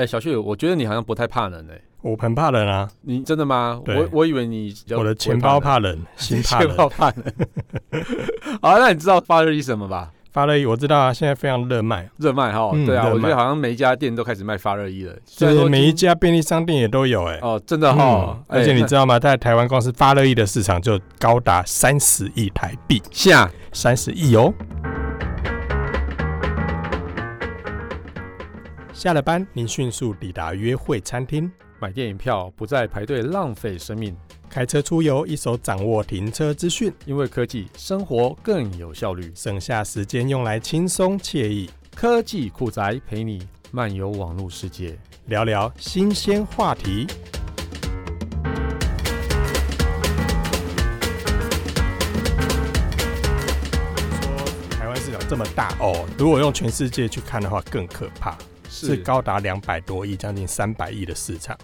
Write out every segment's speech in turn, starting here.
哎，小旭，我觉得你好像不太怕冷哎。我很怕冷啊！你真的吗？我我以为你我的钱包怕冷，心 怕冷。怕冷。好，那你知道发热衣什么吧？发热衣我知道啊，现在非常热卖，热卖哈。对啊，我觉得好像每一家店都开始卖发热衣了，就是每一家便利商店也都有哎。哦，真的哈！而且你知道吗？在台湾光是发热衣的市场就高达三十亿台币，下三十亿哦。下了班，您迅速抵达约会餐厅。买电影票不再排队浪费生命，开车出游一手掌握停车资讯，因为科技生活更有效率，省下时间用来轻松惬意。科技酷宅陪你漫游网络世界，聊聊新鲜话题。说台湾市场这么大哦，如果用全世界去看的话，更可怕。是。高达两百多亿，将近三百亿的市场，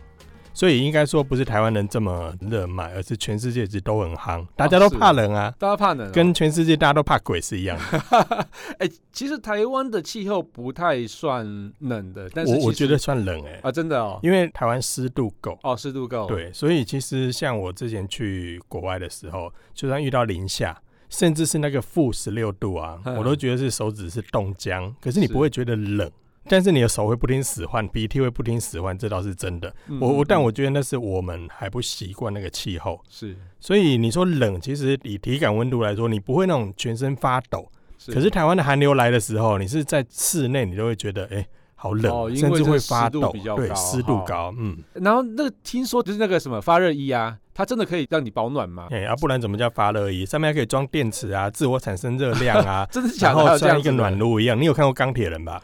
所以应该说不是台湾人这么热卖，而是全世界其实都很夯，大家都怕冷啊，大家怕冷，跟全世界大家都怕鬼是一样的。哎，其实台湾的气候不太算冷的，但是我我觉得算冷哎啊，真的哦，因为台湾湿度够。哦，湿度够，对，所以其实像我之前去国外的时候，就算遇到零下，甚至是那个负十六度啊，我都觉得是手指是冻僵，可是你不会觉得冷。但是你的手会不听使唤，鼻涕会不听使唤，这倒是真的。嗯、我我但我觉得那是我们还不习惯那个气候。是，所以你说冷，其实以体感温度来说，你不会那种全身发抖。是。可是台湾的寒流来的时候，你是在室内，你都会觉得哎、欸，好冷，哦、甚至会发抖。对，湿度高。嗯。然后那个听说就是那个什么发热衣啊，它真的可以让你保暖吗？哎、欸，啊，不然怎么叫发热衣？上面还可以装电池啊，自我产生热量啊，真的假的？然后像一个暖炉一样。你有看过钢铁人吧？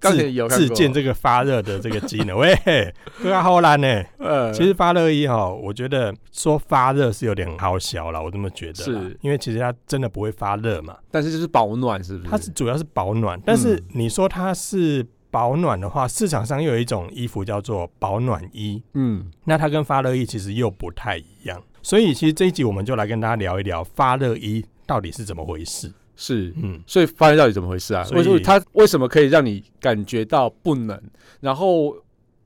自自建这个发热的这个机能，喂，对啊好难呢。呃，其实发热衣哈，我觉得说发热是有点好小了，我这么觉得。是，因为其实它真的不会发热嘛。但是就是保暖，是不是？它是主要是保暖，但是你说它是保暖的话，市场上又有一种衣服叫做保暖衣。嗯，那它跟发热衣其实又不太一样。所以其实这一集我们就来跟大家聊一聊发热衣到底是怎么回事。是，嗯，所以发现到底怎么回事啊？所以它为什么可以让你感觉到不冷，然后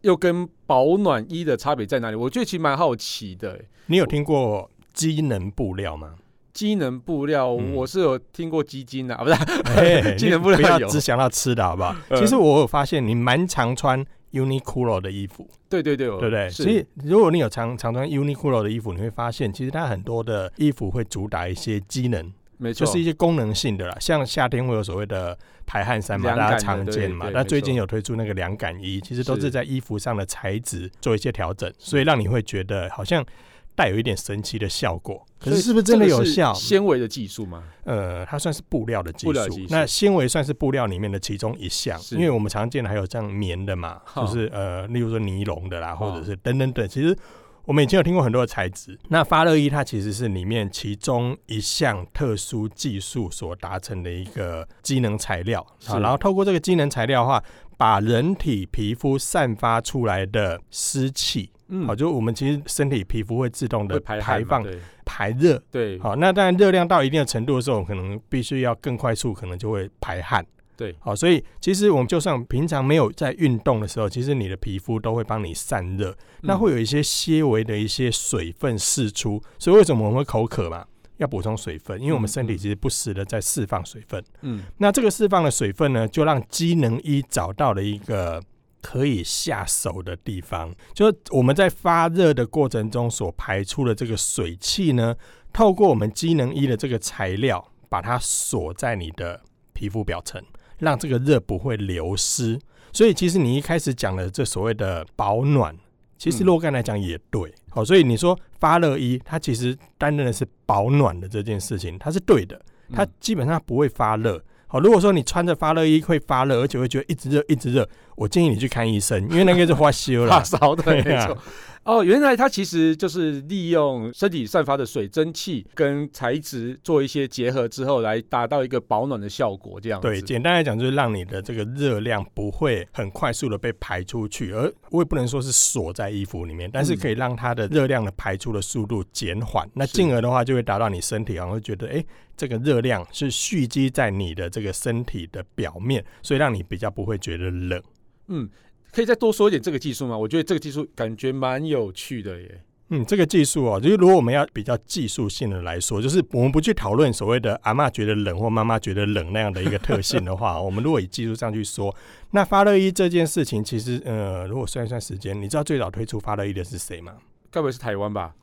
又跟保暖衣的差别在哪里？我觉得其实蛮好奇的。你有听过机能布料吗？机能布料，我是有听过基金的啊，不是？机能布料不要只想到吃的好不好？其实我有发现你蛮常穿 Uniqlo 的衣服，对对对，对不对？所以如果你有常常穿 Uniqlo 的衣服，你会发现其实它很多的衣服会主打一些机能。没错，就是一些功能性的啦，像夏天会有所谓的排汗衫嘛，大家常见嘛。那最近有推出那个凉感衣，其实都是在衣服上的材质做一些调整，所以让你会觉得好像带有一点神奇的效果。可是是不是真的有效？纤维的技术吗？呃，它算是布料的技术。那纤维算是布料里面的其中一项，因为我们常见的还有这样棉的嘛，就是呃，例如说尼龙的啦，或者是等等等。其实。我们以前有听过很多的材质，那发热衣它其实是里面其中一项特殊技术所达成的一个机能材料。啊，然后透过这个机能材料的话，把人体皮肤散发出来的湿气，嗯，好，就我们其实身体皮肤会自动的排放排热，对，好，那当然热量到一定的程度的时候，可能必须要更快速，可能就会排汗。对，好，所以其实我们就算平常没有在运动的时候，其实你的皮肤都会帮你散热，嗯、那会有一些些微的一些水分释出，所以为什么我们会口渴嘛？要补充水分，因为我们身体其实不时的在释放水分。嗯，那这个释放的水分呢，就让机能一找到了一个可以下手的地方，就是我们在发热的过程中所排出的这个水汽呢，透过我们机能衣的这个材料，把它锁在你的皮肤表层。让这个热不会流失，所以其实你一开始讲的这所谓的保暖，其实若干来讲也对。好，所以你说发热衣，它其实担任的是保暖的这件事情，它是对的，它基本上不会发热。好，如果说你穿着发热衣会发热，而且会觉得一直热一直热，我建议你去看医生，因为那个是发烧了，发烧的，没错。哦，原来它其实就是利用身体散发的水蒸气跟材质做一些结合之后，来达到一个保暖的效果。这样子。对，简单来讲就是让你的这个热量不会很快速的被排出去，而我也不能说是锁在衣服里面，但是可以让它的热量的排出的速度减缓。嗯、那进而的话，就会达到你身体好像会觉得，哎、欸，这个热量是蓄积在你的这个身体的表面，所以让你比较不会觉得冷。嗯。可以再多说一点这个技术吗？我觉得这个技术感觉蛮有趣的耶。嗯，这个技术哦，就是如果我们要比较技术性的来说，就是我们不去讨论所谓的阿嬷觉得冷或妈妈觉得冷那样的一个特性的话，我们如果以技术上去说，那发热衣这件事情，其实呃，如果算一算时间，你知道最早推出发热衣的是谁吗？该不会是台湾吧？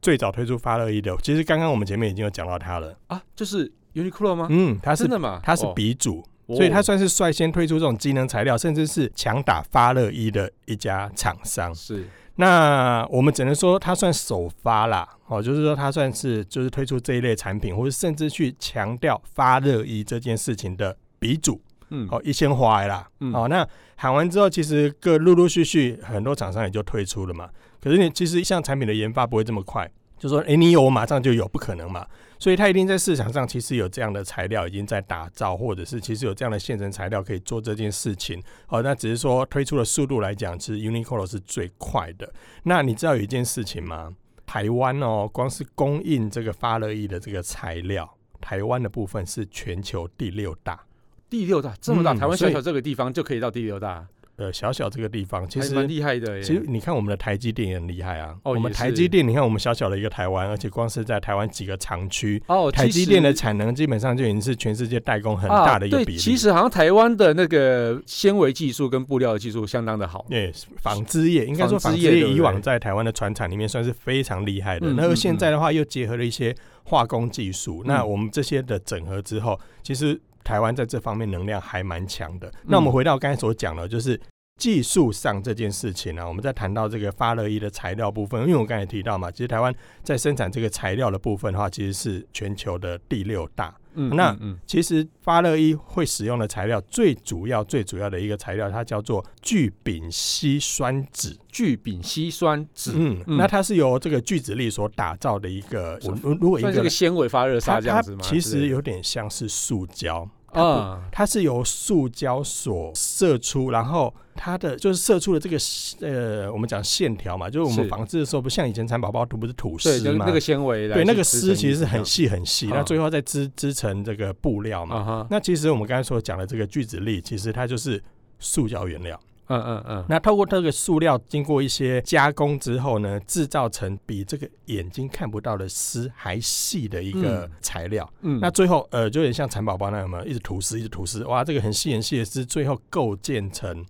最早推出发热衣的，其实刚刚我们前面已经有讲到它了啊，就是 Uniqlo 吗？嗯，它是真的吗？它是鼻祖，哦、所以它算是率先推出这种机能材料，甚至是强打发热衣的一家厂商。是。那我们只能说它算首发啦，哦，就是说它算是就是推出这一类产品，或者甚至去强调发热衣这件事情的鼻祖，嗯，哦，一线花啦，嗯，哦，那喊完之后，其实各陆陆续续很多厂商也就推出了嘛。可是你其实一项产品的研发不会这么快，就说，哎、欸，你有我马上就有，不可能嘛。所以它一定在市场上其实有这样的材料已经在打造，或者是其实有这样的现成材料可以做这件事情。哦，那只是说推出的速度来讲，其实 Uniqlo 是最快的。那你知道有一件事情吗？台湾哦，光是供应这个发热衣的这个材料，台湾的部分是全球第六大。第六大这么大，嗯、台湾小小这个地方就可以到第六大。呃，小小这个地方其实蛮厉害的。其实你看我们的台积电也很厉害啊。哦，我们台积电，你看我们小小的一个台湾，而且光是在台湾几个厂区，哦，台积电的产能基本上就已经是全世界代工很大的一个比例。其实好像台湾的那个纤维技术跟布料的技术相当的好。对，纺织业应该说纺织业以往在台湾的船厂里面算是非常厉害的。那么现在的话又结合了一些化工技术，那我们这些的整合之后，其实台湾在这方面能量还蛮强的。那我们回到刚才所讲的，就是。技术上这件事情呢、啊，我们在谈到这个发热衣的材料部分，因为我刚才提到嘛，其实台湾在生产这个材料的部分的话，其实是全球的第六大。嗯，那其实发热衣会使用的材料，最主要、最主要的一个材料，它叫做聚丙烯酸酯。聚丙烯酸酯，嗯，那它是由这个聚酯粒所打造的一个。我如果一个纤维发热纱这样子吗？其实有点像是塑胶。啊，它是由塑胶所射出，然后它的就是射出的这个呃，我们讲线条嘛，就是我们纺织的时候，不像以前蚕宝宝图不是吐丝嘛，那个纤维，对，那个丝其实是很细很细，那最后再织织成这个布料嘛。那其实我们刚才所讲的这个聚酯粒，其实它就是塑胶原料。嗯嗯嗯，那透过这个塑料经过一些加工之后呢，制造成比这个眼睛看不到的丝还细的一个材料。嗯，那最后呃，就有点像蚕宝宝那样嘛，一直吐丝，一直吐丝，哇，这个很细很细的丝，最后构建成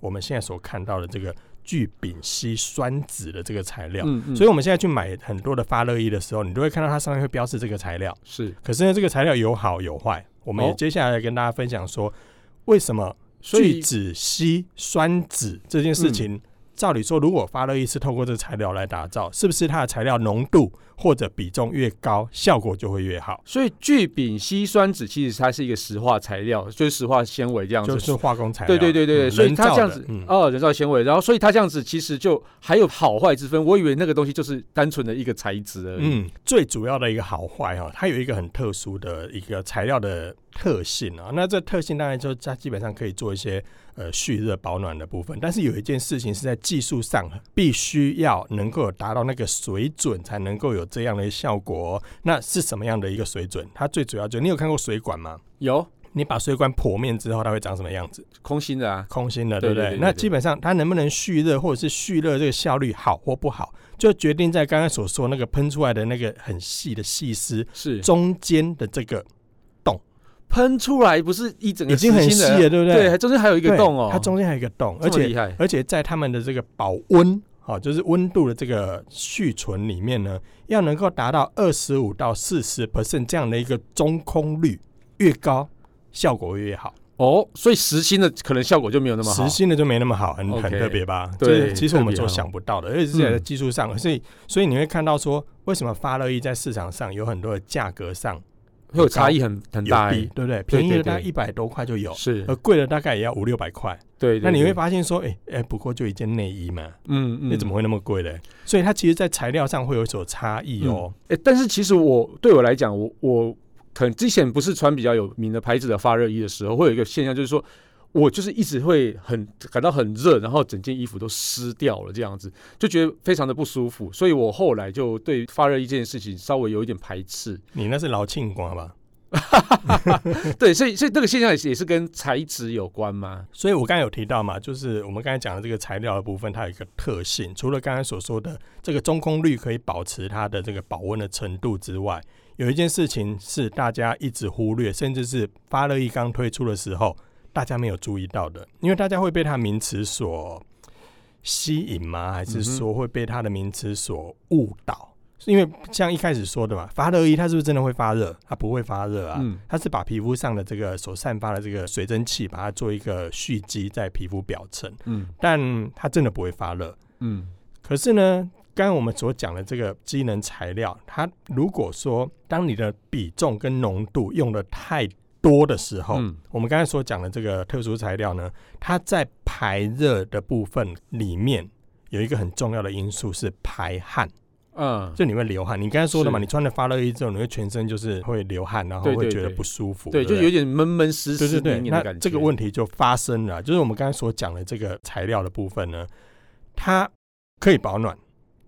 我们现在所看到的这个聚丙烯酸酯的这个材料。嗯嗯，所以我们现在去买很多的发热衣的时候，你都会看到它上面会标示这个材料。是，可是呢，这个材料有好有坏。我们也接下来跟大家分享说，为什么？聚酯烯酸酯这件事情，照理说，如果发热衣是透过这个材料来打造，是不是它的材料浓度或者比重越高，效果就会越好？所以聚丙烯酸酯其实它是一个石化材料，就是石化纤维这样子，就是化工材料。对对对对，所以它这样子，哦，人造纤维，然后所以它这样子其实就还有好坏之分。我以为那个东西就是单纯的一个材质而已。嗯，最主要的一个好坏哈，它有一个很特殊的一个材料的。特性啊，那这特性当然就它基本上可以做一些呃蓄热保暖的部分，但是有一件事情是在技术上必须要能够达到那个水准，才能够有这样的效果哦。那是什么样的一个水准？它最主要就你有看过水管吗？有。你把水管剖面之后，它会长什么样子？空心的啊，空心的，对不对。那基本上它能不能蓄热，或者是蓄热这个效率好或不好，就决定在刚刚所说那个喷出来的那个很细的细丝是中间的这个。喷出来不是一整个，已经很细了，对不对？对，中间还有一个洞哦，它中间还有一个洞，而且而且在他们的这个保温啊，就是温度的这个蓄存里面呢，要能够达到二十五到四十 percent 这样的一个中空率，越高效果越好哦。所以实心的可能效果就没有那么好，实心的就没那么好，很很特别吧？对，其实我们所想不到的，而且是在技术上，所以所以你会看到说，为什么发热衣在市场上有很多的价格上。会有差异很很大，对不对？便宜的大概一百多块就有，是，而贵的大概也要五六百块。对，那你会发现说，哎哎，不过就一件内衣嘛，嗯嗯，那怎么会那么贵呢？所以它其实，在材料上会有所差异哦。哎，但是其实我对我来讲，我我可能之前不是穿比较有名的牌子的发热衣的时候，会有一个现象，就是说。我就是一直会很感到很热，然后整件衣服都湿掉了，这样子就觉得非常的不舒服，所以我后来就对发热衣这件事情稍微有一点排斥。你那是老庆光吧？对，所以所以这个现象也是也是跟材质有关吗？所以我刚才有提到嘛，就是我们刚才讲的这个材料的部分，它有一个特性，除了刚才所说的这个中空率可以保持它的这个保温的程度之外，有一件事情是大家一直忽略，甚至是发热衣刚推出的时候，大家没有注意到的，因为大家会被它名词所吸引吗？还是说会被它的名词所误导？因为像一开始说的嘛，发热衣它是不是真的会发热？它不会发热啊，嗯、它是把皮肤上的这个所散发的这个水蒸气，把它做一个蓄积在皮肤表层，嗯，但它真的不会发热，嗯。可是呢，刚刚我们所讲的这个机能材料，它如果说当你的比重跟浓度用的太多的时候，嗯、我们刚才所讲的这个特殊材料呢，它在排热的部分里面有一个很重要的因素是排汗。嗯，就你会流汗。你刚才说的嘛，你穿了发热衣之后，你会全身就是会流汗，然后会觉得不舒服，对，就有点闷闷湿湿的感觉。那这个问题就发生了，就是我们刚才所讲的这个材料的部分呢，它可以保暖，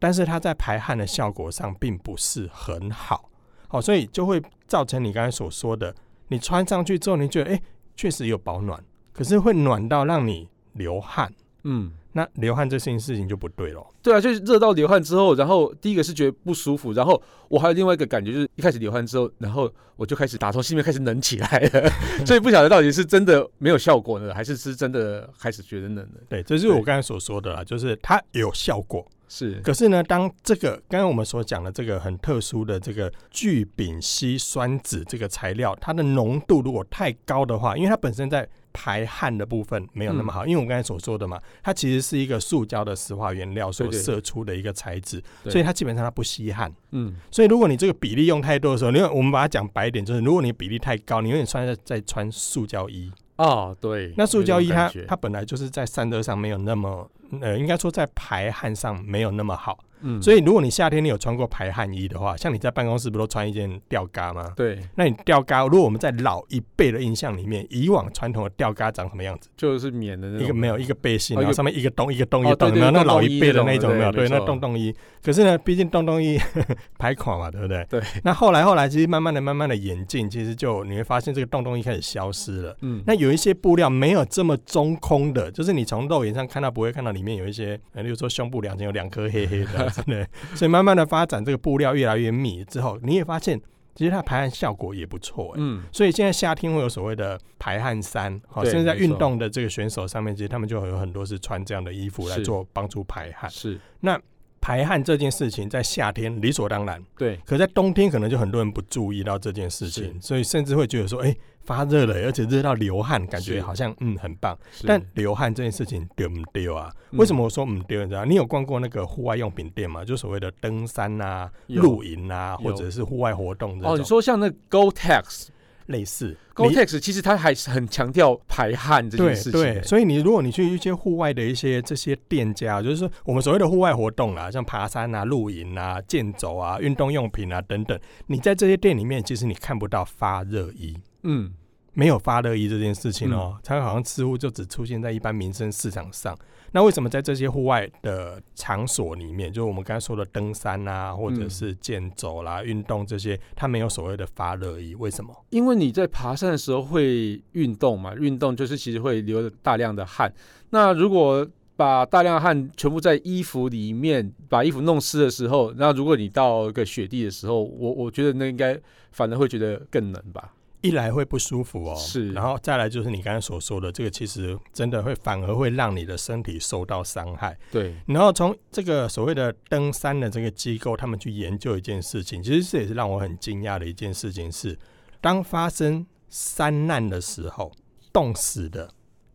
但是它在排汗的效果上并不是很好。好，所以就会造成你刚才所说的，你穿上去之后，你觉得哎，确实有保暖，可是会暖到让你流汗。嗯。那流汗这件事情就不对了。对啊，就是热到流汗之后，然后第一个是觉得不舒服，然后我还有另外一个感觉，就是一开始流汗之后，然后我就开始打从心里面开始冷起来了，所以不晓得到底是真的没有效果呢，还是是真的开始觉得冷了。对，这就是我刚才所说的啦，就是它有效果，是。可是呢，当这个刚刚我们所讲的这个很特殊的这个聚丙烯酸酯这个材料，它的浓度如果太高的话，因为它本身在排汗的部分没有那么好，嗯、因为我刚才所说的嘛，它其实是一个塑胶的石化原料所射出的一个材质，所以它基本上它不吸汗。嗯，所以如果你这个比例用太多的时候，因为我们把它讲白一点，就是如果你比例太高，你永远穿在在穿塑胶衣。啊、哦，对，那塑胶衣它它本来就是在散热上没有那么，呃，应该说在排汗上没有那么好。嗯，所以如果你夏天你有穿过排汗衣的话，像你在办公室不都穿一件吊嘎吗？对，那你吊嘎，如果我们在老一辈的印象里面，以往传统的吊嘎长什么样子？就是棉的那种，一个没有一个背心，然后上面一个洞一个洞一个洞，没有那老一辈的那种没有？对，那洞洞衣。可是呢，毕竟洞洞衣 排款嘛，对不对？对。那后来后来其实慢慢的慢慢的演进，其实就你会发现这个洞洞衣开始消失了。嗯。那有一些布料没有这么中空的，就是你从肉眼上看到不会看到里面有一些，比如说胸部两边有两颗黑黑的，真的。所以。慢慢的发展，这个布料越来越密之后，你也发现其实它排汗效果也不错，嗯，所以现在夏天会有所谓的排汗衫，好，甚至在运动的这个选手上面，其实他们就有很多是穿这样的衣服来做帮助排汗，是那。排汗这件事情在夏天理所当然，对。可在冬天可能就很多人不注意到这件事情，所以甚至会觉得说，哎、欸，发热了，而且热到流汗，感觉好像嗯很棒。但流汗这件事情丢不丢啊？嗯、为什么我说唔丢？你知道？你有逛过那个户外用品店吗？就所谓的登山啊、露营啊，或者是户外活动这种。哦，你说像那 Gore-Tex。类似，Gore-Tex 其实它还是很强调排汗这件事情。对，对，所以你如果你去一些户外的一些这些店家，就是说我们所谓的户外活动啊，像爬山啊、露营啊、健走啊、运动用品啊等等，你在这些店里面，其实你看不到发热衣。嗯。没有发热衣这件事情哦，它好像似乎就只出现在一般民生市场上。那为什么在这些户外的场所里面，就是我们刚才说的登山啊，或者是健走啦、运动这些，它没有所谓的发热衣？为什么？因为你在爬山的时候会运动嘛，运动就是其实会流大量的汗。那如果把大量的汗全部在衣服里面，把衣服弄湿的时候，那如果你到一个雪地的时候，我我觉得那应该反而会觉得更冷吧。一来会不舒服哦，是，然后再来就是你刚才所说的，这个其实真的会反而会让你的身体受到伤害。对，然后从这个所谓的登山的这个机构，他们去研究一件事情，其实这也是让我很惊讶的一件事情是，当发生山难的时候，冻死的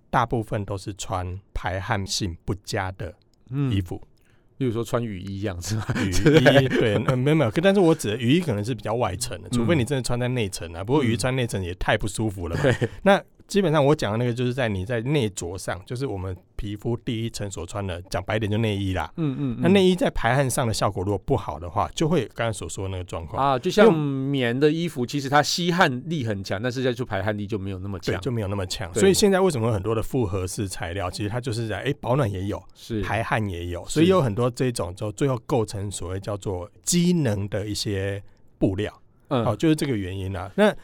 大部分都是穿排汗性不佳的衣服。嗯例如说穿雨衣一样是吧？雨衣 对，呃，没有没有，但是我指的雨衣可能是比较外层的，除非你真的穿在内层啊。不过雨衣穿内层也太不舒服了吧？对，那。基本上我讲的那个就是在你在内着上，就是我们皮肤第一层所穿的，讲白点就内衣啦。嗯嗯，那内衣在排汗上的效果如果不好的话，就会刚才所说的那个状况啊，就像棉的衣服，其实它吸汗力很强，但是在做排汗力就没有那么强，就没有那么强。所以现在为什么很多的复合式材料，其实它就是在哎、欸、保暖也有，是排汗也有，所以有很多这种就最后构成所谓叫做机能的一些布料。嗯，好，就是这个原因啦。那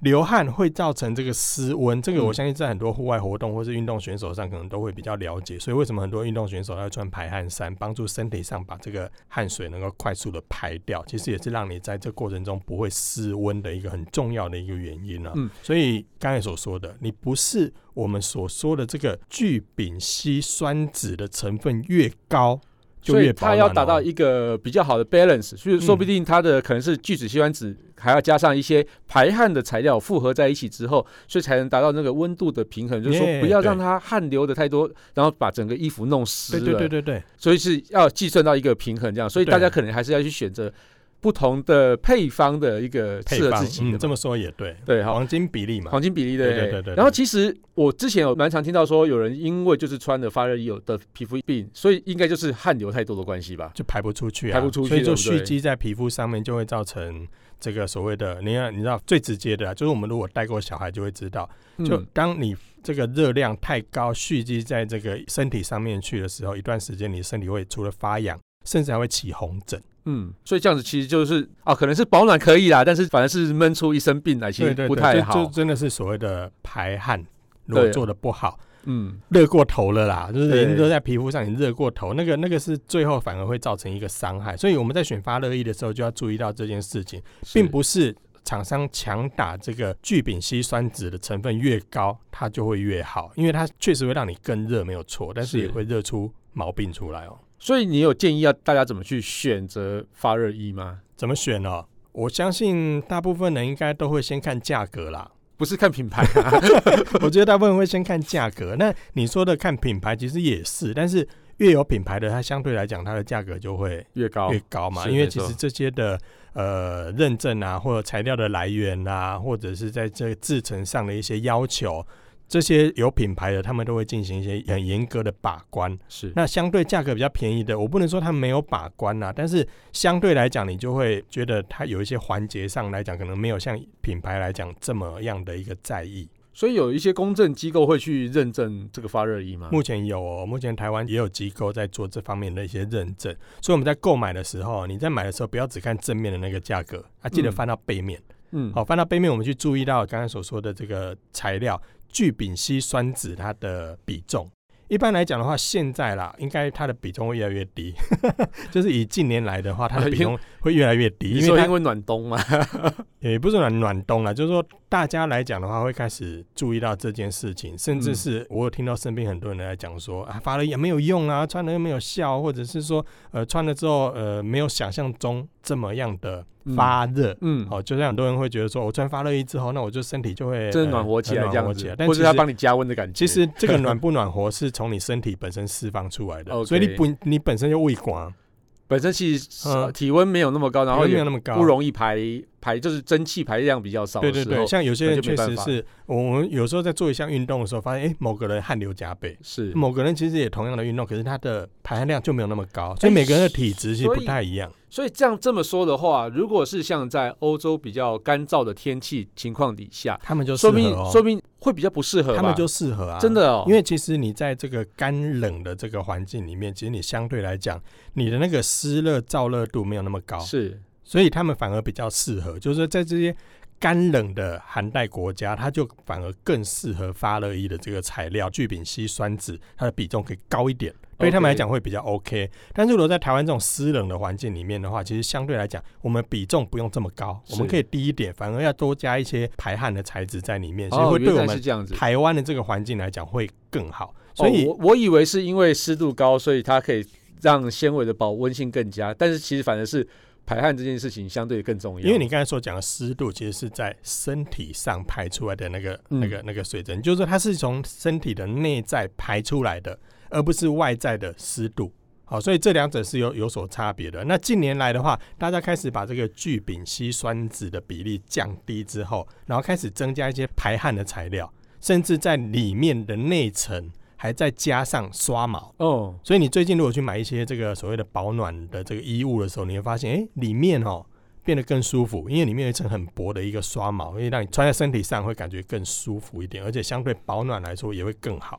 流汗会造成这个失温，这个我相信在很多户外活动或是运动选手上可能都会比较了解。所以为什么很多运动选手要穿排汗衫，帮助身体上把这个汗水能够快速的排掉？其实也是让你在这过程中不会失温的一个很重要的一个原因了。嗯，所以刚才所说的，你不是我们所说的这个聚丙烯酸酯的成分越高。所以它要达到一个比较好的 balance，所以说不定它的可能是聚酯烯酸酯还要加上一些排汗的材料复合在一起之后，所以才能达到那个温度的平衡。就是说不要让它汗流的太多，然后把整个衣服弄湿。对对对对对。所以是要计算到一个平衡这样，所以大家可能还是要去选择。不同的配方的一个适合自己的，嗯，这么说也对，对，黄金比例嘛，黄金比例的，对对对，对。然后其实我之前有蛮常听到说，有人因为就是穿的发热衣有的皮肤病，所以应该就是汗流太多的关系吧，就排不出去，啊，排不出去，所以就蓄积在皮肤上面，就会造成这个所谓的，你看，你知道最直接的，啊，就是我们如果带过小孩就会知道，就当你这个热量太高蓄积在这个身体上面去的时候，一段时间你身体会除了发痒，甚至还会起红疹。嗯，所以这样子其实就是啊，可能是保暖可以啦，但是反而是闷出一身病来，其实不太好。就真的是所谓的排汗，如果做的不好，嗯，热过头了啦，就是人都在皮肤上，你热过头，那个那个是最后反而会造成一个伤害。所以我们在选发热衣的时候就要注意到这件事情，并不是厂商强打这个聚丙烯酸酯的成分越高，它就会越好，因为它确实会让你更热，没有错，但是也会热出毛病出来哦。所以你有建议要大家怎么去选择发热衣吗？怎么选呢？我相信大部分人应该都会先看价格啦，不是看品牌啊。我觉得大部分人会先看价格。那你说的看品牌其实也是，但是越有品牌的，它相对来讲它的价格就会越高越高嘛。因为其实这些的呃认证啊，或者材料的来源啊，或者是在这个制成上的一些要求。这些有品牌的，他们都会进行一些很严格的把关。是，那相对价格比较便宜的，我不能说他们没有把关呐，但是相对来讲，你就会觉得它有一些环节上来讲，可能没有像品牌来讲这么样的一个在意。所以有一些公证机构会去认证这个发热衣吗？目前有哦，目前台湾也有机构在做这方面的一些认证。所以我们在购买的时候，你在买的时候不要只看正面的那个价格，啊，记得翻到背面。嗯，好，翻到背面，我们去注意到刚才所说的这个材料。聚丙烯酸酯它的比重，一般来讲的话，现在啦，应该它的比重会越来越低。就是以近年来的话，它的比重会越来越低。因为因为暖冬嘛，也不是暖暖冬啦，就是说大家来讲的话，会开始注意到这件事情，甚至是我有听到身边很多人来讲说啊，发了也没有用啊，穿了又没有效，或者是说呃穿了之后呃没有想象中这么样的。发热，嗯，好，就像很多人会觉得说，我穿发热衣之后，那我就身体就会真的暖和起来，这样子，或者它帮你加温的感觉。其实这个 暖不暖和是从你身体本身释放出来的，所以你本，你本身就畏光，本身其实体温没有那么高，然后也没有那么高，不容易排。排就是蒸汽排量比较少，对对对，像有些人确实是我们有时候在做一项运动的时候，发现哎、欸，某个人汗流浃背，是。某个人其实也同样的运动，可是他的排汗量就没有那么高，所以每个人的体质其实不太一样。所以这样这么说的话，如果是像在欧洲比较干燥的天气情况底下，他们就说明说明会比较不适合，他们就适合啊，真的哦，因为其实你在这个干冷的这个环境里面，其实你相对来讲，你的那个湿热燥热度没有那么高，是。所以他们反而比较适合，就是在这些干冷的寒带国家，它就反而更适合发热衣的这个材料，聚丙烯酸酯，它的比重可以高一点，对他们来讲会比较 OK。但是如果在台湾这种湿冷的环境里面的话，其实相对来讲，我们比重不用这么高，我们可以低一点，反而要多加一些排汗的材质在里面，所以会对我们台湾的这个环境来讲会更好。所以我我以为是因为湿度高，所以它可以让纤维的保温性更佳，但是其实反而是。排汗这件事情相对更重要，因为你刚才所讲的湿度，其实是在身体上排出来的那个、嗯、那个、那个水蒸，就是说它是从身体的内在排出来的，而不是外在的湿度。好，所以这两者是有有所差别的。那近年来的话，大家开始把这个聚丙烯酸酯的比例降低之后，然后开始增加一些排汗的材料，甚至在里面的内层。还再加上刷毛哦，所以你最近如果去买一些这个所谓的保暖的这个衣物的时候，你会发现，哎、欸，里面哦变得更舒服，因为里面有一层很薄的一个刷毛，会让你穿在身体上会感觉更舒服一点，而且相对保暖来说也会更好。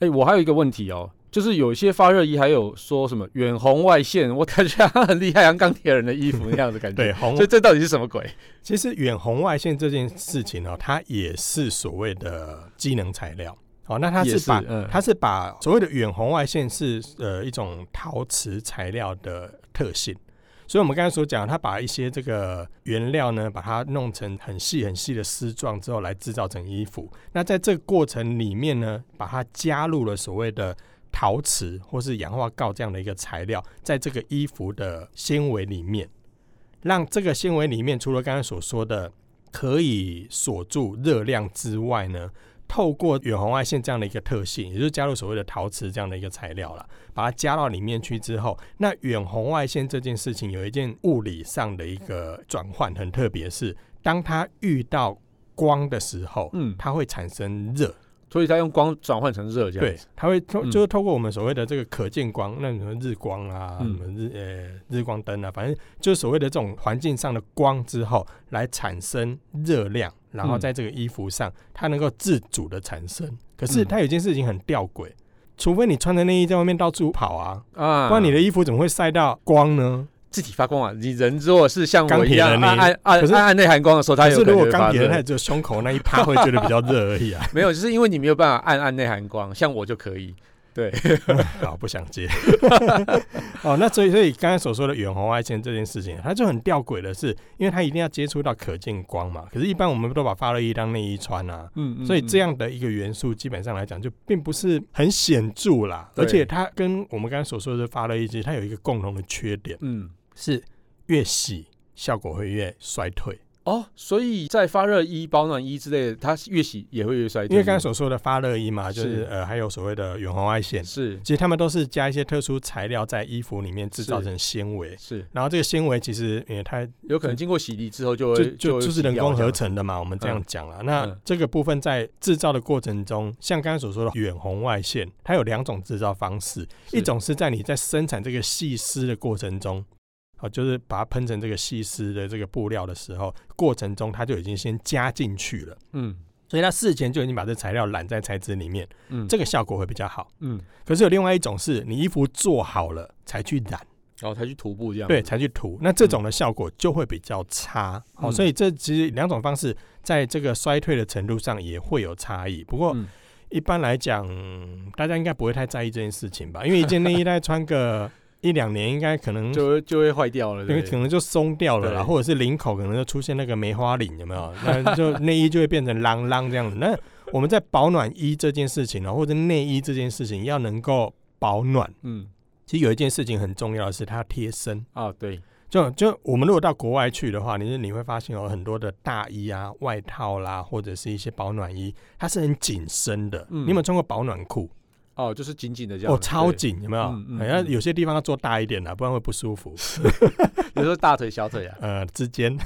哎、欸，我还有一个问题哦，就是有一些发热衣，还有说什么远红外线，我感觉他很厉害，像钢铁人的衣服那样的感觉。对，红，所以这到底是什么鬼？其实远红外线这件事情呢、喔，它也是所谓的机能材料。哦，那它是把，它是把所谓的远红外线是呃一种陶瓷材料的特性。所以，我们刚才所讲，它把一些这个原料呢，把它弄成很细很细的丝状之后，来制造成衣服。那在这个过程里面呢，把它加入了所谓的陶瓷或是氧化锆这样的一个材料，在这个衣服的纤维里面，让这个纤维里面除了刚才所说的可以锁住热量之外呢，透过远红外线这样的一个特性，也就是加入所谓的陶瓷这样的一个材料了，把它加到里面去之后，那远红外线这件事情有一件物理上的一个转换，很特别，是当它遇到光的时候，嗯，它会产生热。所以它用光转换成热，这样对，它会透，就是透过我们所谓的这个可见光，那什么日光啊，什么日呃日光灯啊，反正就是所谓的这种环境上的光之后，来产生热量，然后在这个衣服上，它能够自主的产生。可是它有件事情很吊诡，除非你穿着内衣在外面到处跑啊，啊，不然你的衣服怎么会晒到光呢？自己发光啊！你人如果是像我一样按按按按按内含光的时候，它有可能会发热。它只有胸口那一趴会觉得比较热而已啊。没有，就是因为你没有办法按按内含光，像我就可以。对，好，不想接。哦，那所以所以刚才所说的远红外线这件事情，它就很吊诡的是，因为它一定要接触到可见光嘛。可是，一般我们都把发热衣当内衣穿啊。嗯，嗯，嗯。所以这样的一个元素，基本上来讲，就并不是很显著啦。而且，它跟我们刚才所说的发热衣，其实它有一个共同的缺点。嗯。是越洗效果会越衰退哦，所以在发热衣、保暖衣之类的，它越洗也会越衰退。因为刚才所说的发热衣嘛，就是，是呃，还有所谓的远红外线，是，其实他们都是加一些特殊材料在衣服里面制造成纤维，是。然后这个纤维其实，因为它有可能经过洗涤之后就会就就就是人工合成的嘛，我们这样讲了。嗯、那这个部分在制造的过程中，像刚才所说的远红外线，它有两种制造方式，一种是在你在生产这个细丝的过程中。哦，就是把它喷成这个细丝的这个布料的时候，过程中它就已经先加进去了，嗯，所以它事前就已经把这材料染在材质里面，嗯，这个效果会比较好，嗯。可是有另外一种是你衣服做好了才去染，然后才去涂布这样，对，才去涂，那这种的效果就会比较差。哦，所以这其实两种方式在这个衰退的程度上也会有差异。不过一般来讲，大家应该不会太在意这件事情吧？因为一件内衣 大概穿个。一两年应该可能就会就会坏掉了，因为可能就松掉了啦，或者是领口可能就出现那个梅花领，有没有？那就内衣就会变成啷啷这样子。那我们在保暖衣这件事情呢，或者内衣这件事情要能够保暖，嗯，其实有一件事情很重要的是它贴身啊。对，就就我们如果到国外去的话，你你会发现有很多的大衣啊、外套啦，或者是一些保暖衣，它是很紧身的。嗯，你有没有穿过保暖裤？哦，就是紧紧的这样。哦，超紧，有没有？好像、嗯嗯嗯、有些地方要做大一点的，不然会不舒服。比如说大腿、小腿啊，呃，之间。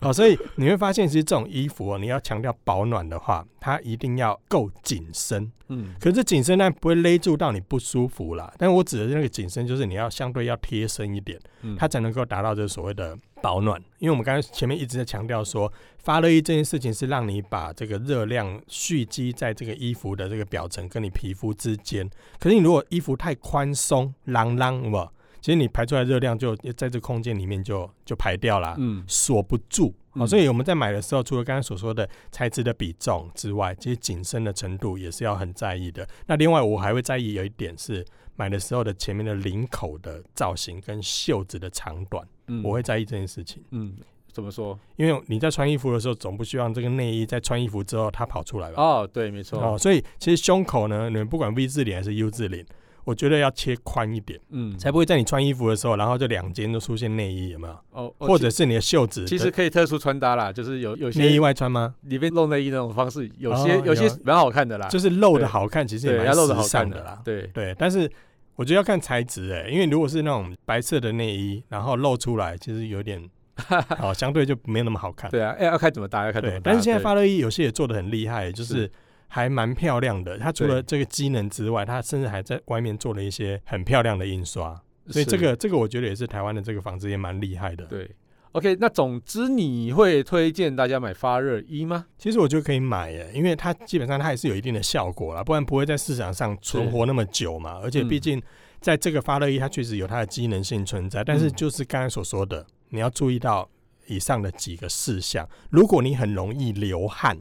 好，所以你会发现，其实这种衣服哦，你要强调保暖的话，它一定要够紧身。嗯。可是紧身呢，不会勒住到你不舒服啦。但我指的那个紧身，就是你要相对要贴身一点，它才能够达到这所谓的。保暖，因为我们刚才前面一直在强调说，发热衣这件事情是让你把这个热量蓄积在这个衣服的这个表层跟你皮肤之间。可是你如果衣服太宽松，啷啷，哇，其实你排出来热量就在这空间里面就就排掉了，嗯，锁不住。好，所以我们在买的时候，除了刚才所说的材质的比重之外，其实紧身的程度也是要很在意的。那另外我还会在意有一点是。买的时候的前面的领口的造型跟袖子的长短，嗯，我会在意这件事情。嗯，怎么说？因为你在穿衣服的时候，总不希望这个内衣在穿衣服之后它跑出来吧？哦，对，没错。哦，所以其实胸口呢，你们不管 V 字领还是 U 字领。我觉得要切宽一点，嗯，才不会在你穿衣服的时候，然后就两肩都出现内衣，有没有？哦，或者是你的袖子，其实可以特殊穿搭啦，就是有有些内衣外穿吗？里面露内衣那种方式，有些有些蛮好看的啦，就是露的好看，其实也蛮露的好看的啦，对对。但是我觉得要看材质诶，因为如果是那种白色的内衣，然后露出来，其实有点，哦，相对就没有那么好看。对啊，要看怎么搭，要看怎么搭。但是现在发热衣有些也做的很厉害，就是。还蛮漂亮的，它除了这个机能之外，它甚至还在外面做了一些很漂亮的印刷，所以这个这个我觉得也是台湾的这个纺织业蛮厉害的。对，OK，那总之你会推荐大家买发热衣吗？其实我觉得可以买耶，因为它基本上它还是有一定的效果啦，不然不会在市场上存活那么久嘛。而且毕竟在这个发热衣，它确实有它的机能性存在，但是就是刚才所说的，你要注意到以上的几个事项。如果你很容易流汗，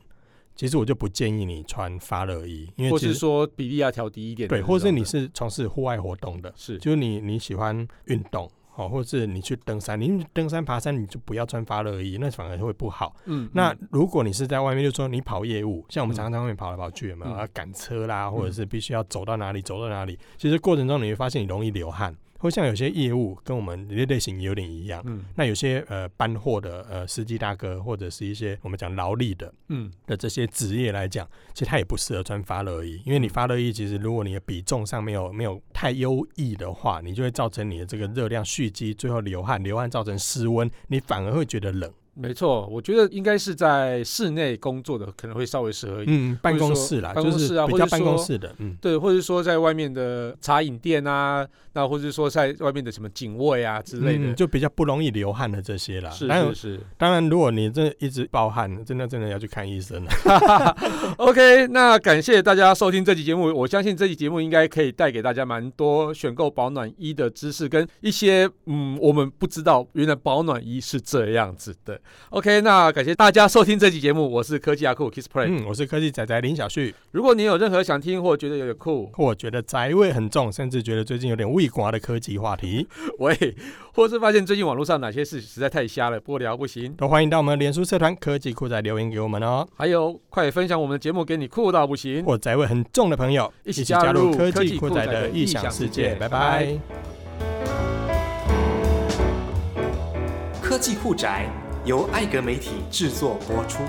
其实我就不建议你穿发热衣，因为或是说比例要调低一点。对，或是你是从事户外活动的，是就是你你喜欢运动。哦，或者是你去登山，你登山爬山，你就不要穿发热衣，那反而会不好。嗯，那如果你是在外面，就说你跑业务，像我们常常在外面跑来跑去，有没有要赶车啦，或者是必须要走到哪里走到哪里，其实过程中你会发现你容易流汗。会像有些业务跟我们类类型有点一样，嗯，那有些呃搬货的呃司机大哥或者是一些我们讲劳力的，嗯的这些职业来讲，其实他也不适合穿发热衣，因为你发热衣其实如果你的比重上没有没有太优异的话，你就会造成你的这个热量蓄积，最后流汗，流汗造成失温，你反而会觉得冷。没错，我觉得应该是在室内工作的可能会稍微适合一点。嗯，办公室啦，办公室啊，比较办公室的，嗯，对，或者说在外面的茶饮店啊，那或者说在外面的什么警卫啊之类的，嗯，就比较不容易流汗的这些啦。是是是。当然，如果你这一直暴汗，真的真的要去看医生了。OK，那感谢大家收听这期节目，我相信这期节目应该可以带给大家蛮多选购保暖衣的知识，跟一些嗯，我们不知道原来保暖衣是这样子的。OK，那感谢大家收听这期节目，我是科技阿酷 Kiss Play，嗯，我是科技仔仔林小旭。如果你有任何想听或觉得有点酷，或觉得宅味很重，甚至觉得最近有点胃瓜的科技话题，喂，或是发现最近网络上哪些事实在太瞎了，不聊不行，都欢迎到我们脸书社团科技酷仔留言给我们哦。还有，快分享我们的节目给你酷到不行或宅味很重的朋友，一起加入科技酷仔的异想世界。拜拜，科技酷宅。由艾格媒体制作播出。